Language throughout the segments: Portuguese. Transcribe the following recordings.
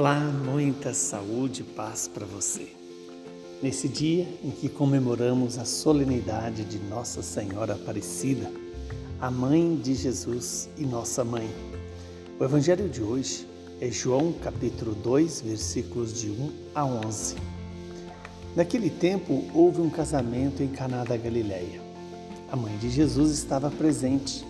Olá, muita saúde e paz para você. Nesse dia em que comemoramos a solenidade de Nossa Senhora Aparecida, a mãe de Jesus e nossa mãe. O evangelho de hoje é João capítulo 2, versículos de 1 a 11. Naquele tempo houve um casamento em Caná da Galileia. A mãe de Jesus estava presente.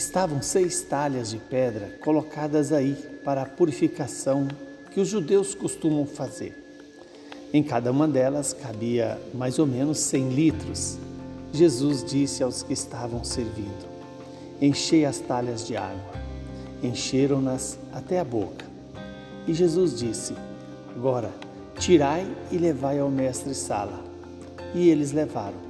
Estavam seis talhas de pedra colocadas aí para a purificação que os judeus costumam fazer. Em cada uma delas cabia mais ou menos cem litros. Jesus disse aos que estavam servindo: Enchei as talhas de água. Encheram-nas até a boca. E Jesus disse: Agora, tirai e levai ao mestre Sala. E eles levaram.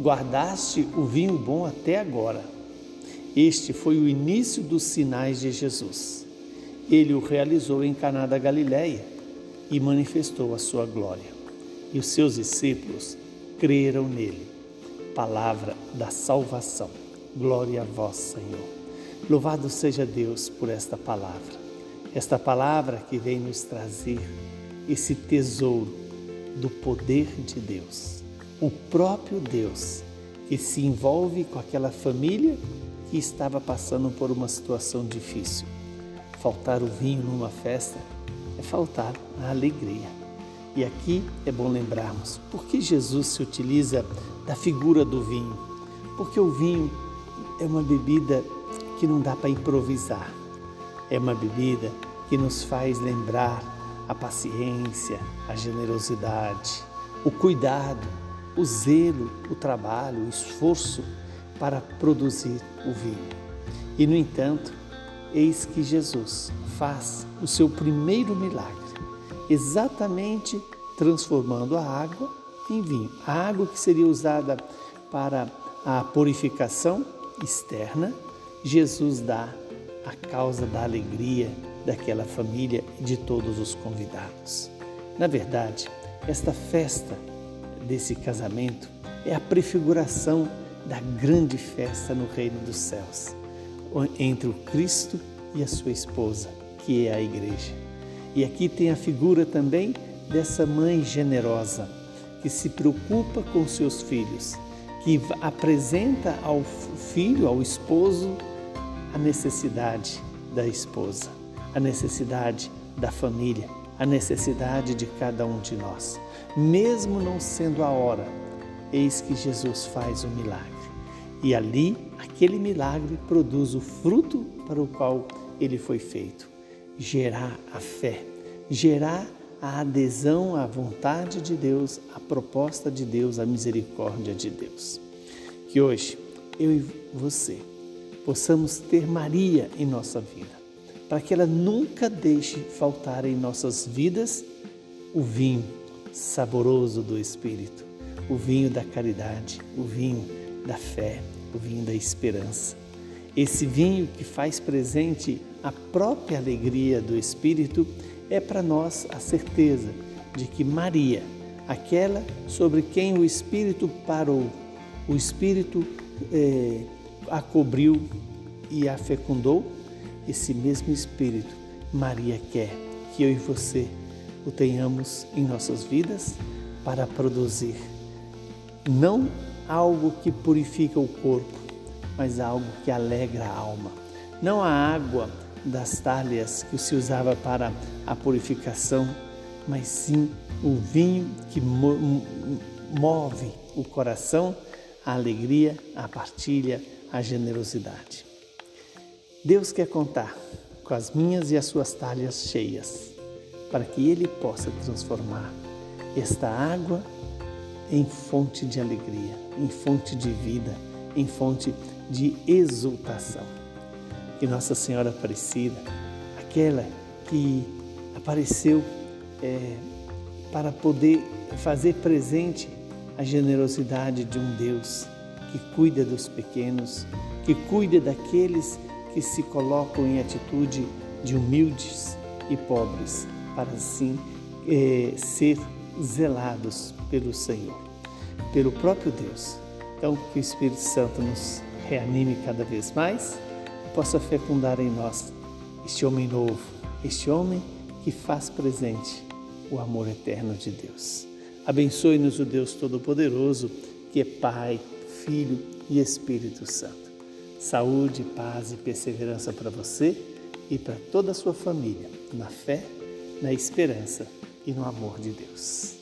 guardaste o vinho bom até agora. Este foi o início dos sinais de Jesus. Ele o realizou em Caná da Galileia e manifestou a sua glória. E os seus discípulos creram nele. Palavra da salvação. Glória a vós, Senhor. Louvado seja Deus por esta palavra. Esta palavra que vem nos trazer esse tesouro do poder de Deus o próprio Deus que se envolve com aquela família que estava passando por uma situação difícil. Faltar o vinho numa festa é faltar a alegria. E aqui é bom lembrarmos por que Jesus se utiliza da figura do vinho. Porque o vinho é uma bebida que não dá para improvisar. É uma bebida que nos faz lembrar a paciência, a generosidade, o cuidado o zelo, o trabalho, o esforço para produzir o vinho. E, no entanto, eis que Jesus faz o seu primeiro milagre, exatamente transformando a água em vinho. A água que seria usada para a purificação externa, Jesus dá a causa da alegria daquela família e de todos os convidados. Na verdade, esta festa desse casamento é a prefiguração da grande festa no reino dos céus, entre o Cristo e a sua esposa, que é a igreja. E aqui tem a figura também dessa mãe generosa, que se preocupa com seus filhos, que apresenta ao filho, ao esposo, a necessidade da esposa, a necessidade da família, a necessidade de cada um de nós. Mesmo não sendo a hora, eis que Jesus faz o milagre. E ali, aquele milagre produz o fruto para o qual ele foi feito: gerar a fé, gerar a adesão à vontade de Deus, à proposta de Deus, à misericórdia de Deus. Que hoje eu e você possamos ter Maria em nossa vida para que ela nunca deixe faltar em nossas vidas o vinho saboroso do Espírito, o vinho da caridade, o vinho da fé, o vinho da esperança. Esse vinho que faz presente a própria alegria do Espírito é para nós a certeza de que Maria, aquela sobre quem o Espírito parou, o Espírito é, a cobriu e a fecundou, esse mesmo Espírito, Maria quer que eu e você o tenhamos em nossas vidas para produzir não algo que purifica o corpo, mas algo que alegra a alma. Não a água das talhas que se usava para a purificação, mas sim o vinho que move o coração a alegria, a partilha, a generosidade. Deus quer contar com as minhas e as suas talhas cheias, para que Ele possa transformar esta água em fonte de alegria, em fonte de vida, em fonte de exultação. Que Nossa Senhora Aparecida, aquela que apareceu é, para poder fazer presente a generosidade de um Deus que cuida dos pequenos, que cuida daqueles que se colocam em atitude de humildes e pobres, para assim é, ser zelados pelo Senhor, pelo próprio Deus. Então, que o Espírito Santo nos reanime cada vez mais e possa fecundar em nós este homem novo, este homem que faz presente o amor eterno de Deus. Abençoe-nos o Deus Todo-Poderoso, que é Pai, Filho e Espírito Santo. Saúde, paz e perseverança para você e para toda a sua família, na fé, na esperança e no amor de Deus.